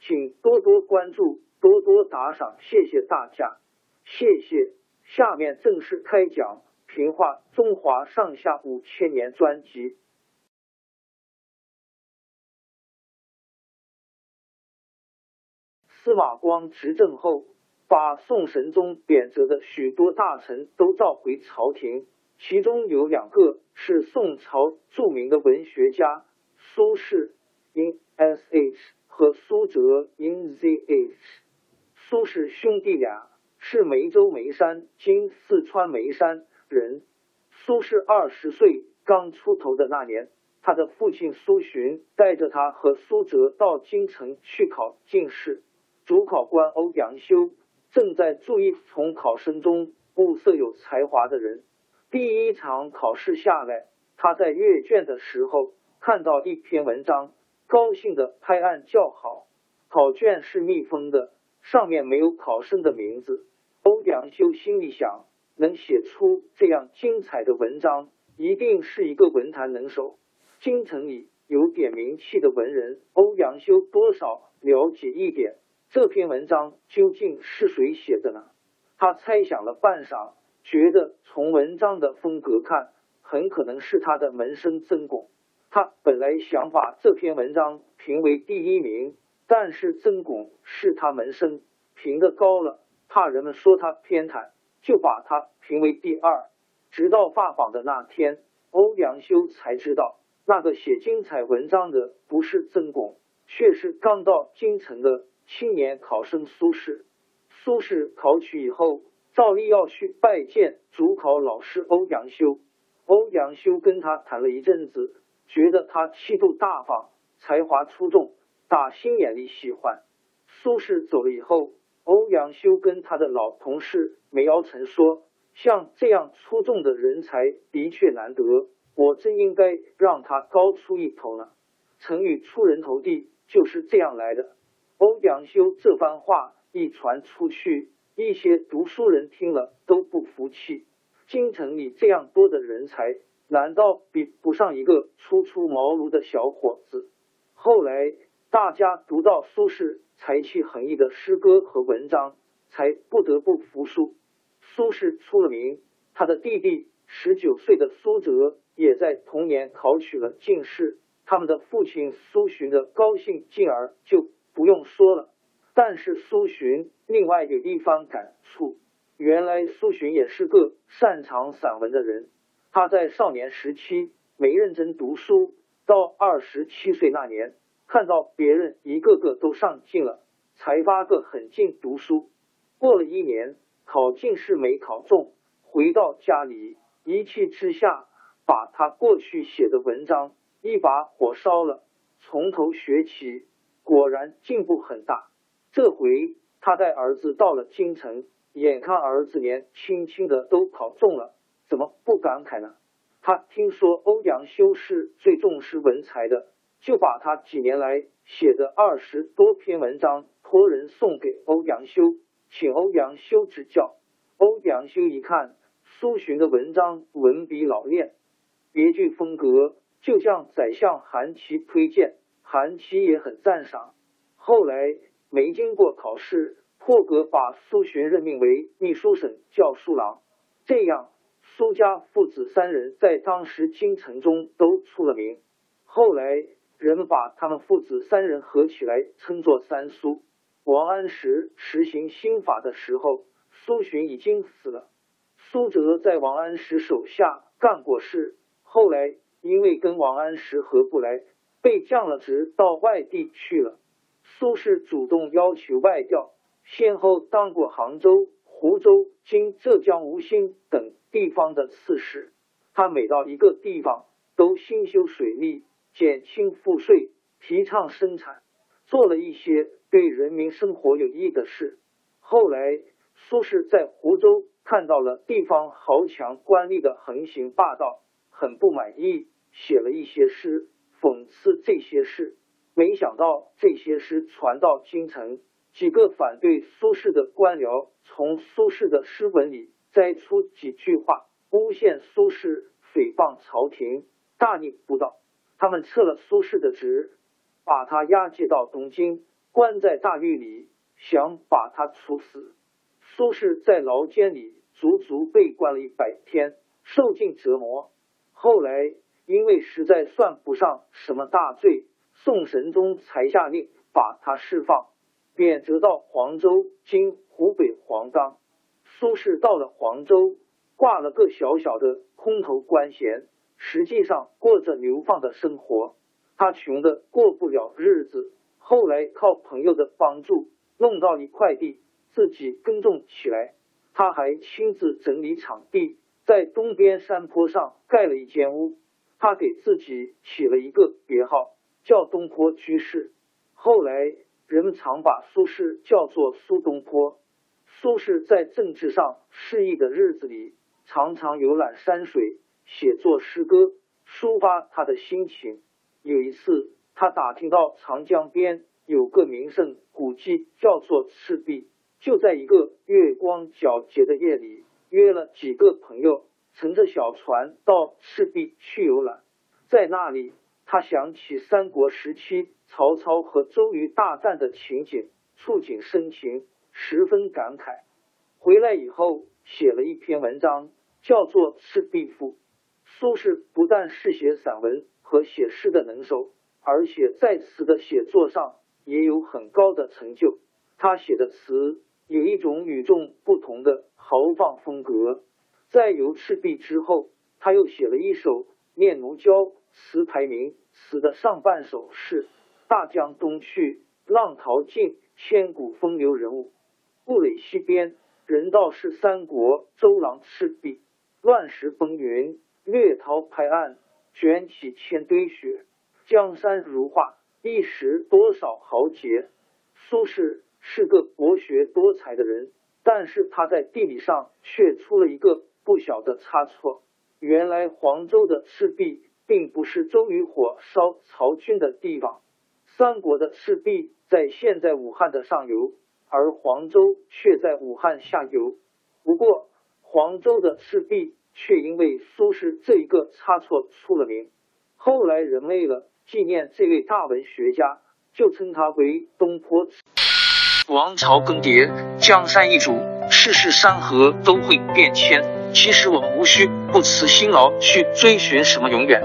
请多多关注，多多打赏，谢谢大家，谢谢。下面正式开讲《评话中华上下五千年》专辑。司马光执政后，把宋神宗贬谪的许多大臣都召回朝廷，其中有两个是宋朝著名的文学家苏轼，因 sh。和苏辙 in z h，苏轼兄弟俩是梅州眉山（今四川眉山）人。苏轼二十岁刚出头的那年，他的父亲苏洵带着他和苏辙到京城去考进士。主考官欧阳修正在注意从考生中物色有才华的人。第一场考试下来，他在阅卷的时候看到一篇文章。高兴的拍案叫好。考卷是密封的，上面没有考生的名字。欧阳修心里想，能写出这样精彩的文章，一定是一个文坛能手。京城里有点名气的文人，欧阳修多少了解一点。这篇文章究竟是谁写的呢？他猜想了半晌，觉得从文章的风格看，很可能是他的门生曾巩。他本来想把这篇文章评为第一名，但是曾巩是他门生，评的高了，怕人们说他偏袒，就把他评为第二。直到发榜的那天，欧阳修才知道，那个写精彩文章的不是曾巩，却是刚到京城的青年考生苏轼。苏轼考取以后，照例要去拜见主考老师欧阳修。欧阳修跟他谈了一阵子。觉得他气度大方，才华出众，打心眼里喜欢。苏轼走了以后，欧阳修跟他的老同事梅尧臣说：“像这样出众的人才的确难得，我真应该让他高出一头呢。”成语“出人头地”就是这样来的。欧阳修这番话一传出去，一些读书人听了都不服气。京城里这样多的人才。难道比不上一个初出茅庐的小伙子？后来大家读到苏轼才气横溢的诗歌和文章，才不得不服输。苏轼出了名，他的弟弟十九岁的苏辙也在同年考取了进士。他们的父亲苏洵的高兴进而就不用说了。但是苏洵另外有一番感触，原来苏洵也是个擅长散文的人。他在少年时期没认真读书，到二十七岁那年，看到别人一个个都上进了，才发个狠劲读书。过了一年，考进士没考中，回到家里，一气之下把他过去写的文章一把火烧了，从头学起，果然进步很大。这回他带儿子到了京城，眼看儿子年轻轻的都考中了。怎么不感慨呢？他听说欧阳修是最重视文才的，就把他几年来写的二十多篇文章托人送给欧阳修，请欧阳修指教。欧阳修一看苏洵的文章文笔老练，别具风格，就向宰相韩琦推荐，韩琦也很赞赏。后来没经过考试，破格把苏洵任命为秘书省教书郎。这样，苏家父子三人在当时京城中都出了名。后来人们把他们父子三人合起来称作三苏。王安石实行新法的时候。苏洵已经死了，苏辙在王安石手下干过事，后来因为跟王安石合不来，被降了职，到外地去了。苏轼主动要求外调，先后当过杭州、湖州、今浙江吴兴等地方的刺史。他每到一个地方，都兴修水利，减轻赋税，提倡生产，做了一些对人民生活有益的事。后来。苏轼在湖州看到了地方豪强官吏的横行霸道，很不满意，写了一些诗讽刺这些事。没想到这些诗传到京城，几个反对苏轼的官僚从苏轼的诗文里摘出几句话，诬陷苏轼诽谤朝廷，大逆不道。他们撤了苏轼的职，把他押解到东京，关在大狱里，想把他处死。苏轼在牢监里足足被关了一百天，受尽折磨。后来因为实在算不上什么大罪，宋神宗才下令把他释放，贬谪到黄州（今湖北黄冈）。苏轼到了黄州，挂了个小小的空头官衔，实际上过着流放的生活。他穷的过不了日子，后来靠朋友的帮助，弄到一块地。自己耕种起来，他还亲自整理场地，在东边山坡上盖了一间屋。他给自己起了一个别号，叫东坡居士。后来人们常把苏轼叫做苏东坡。苏轼在政治上失意的日子里，常常游览山水，写作诗歌，抒发他的心情。有一次，他打听到长江边有个名胜古迹，叫做赤壁。就在一个月光皎洁的夜里，约了几个朋友，乘着小船到赤壁去游览。在那里，他想起三国时期曹操和周瑜大战的情景，触景生情，十分感慨。回来以后，写了一篇文章，叫做《赤壁赋》。苏轼不但是写散文和写诗的能手，而且在词的写作上也有很高的成就。他写的词。有一种与众不同的豪放风格。在游赤壁之后，他又写了一首《念奴娇·词牌名》，词的上半首是：“大江东去，浪淘尽，千古风流人物。故垒西边，人道是三国周郎赤壁。乱石风云，掠涛拍岸，卷起千堆雪。江山如画，一时多少豪杰。”苏轼。是个博学多才的人，但是他在地理上却出了一个不小的差错。原来黄州的赤壁并不是周瑜火烧曹军的地方，三国的赤壁在现在武汉的上游，而黄州却在武汉下游。不过，黄州的赤壁却因为苏轼这一个差错出了名。后来人为了纪念这位大文学家，就称他为东坡。王朝更迭，江山易主，世事山河都会变迁。其实我们无需不辞辛劳去追寻什么永远，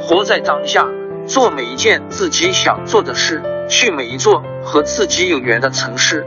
活在当下，做每一件自己想做的事，去每一座和自己有缘的城市，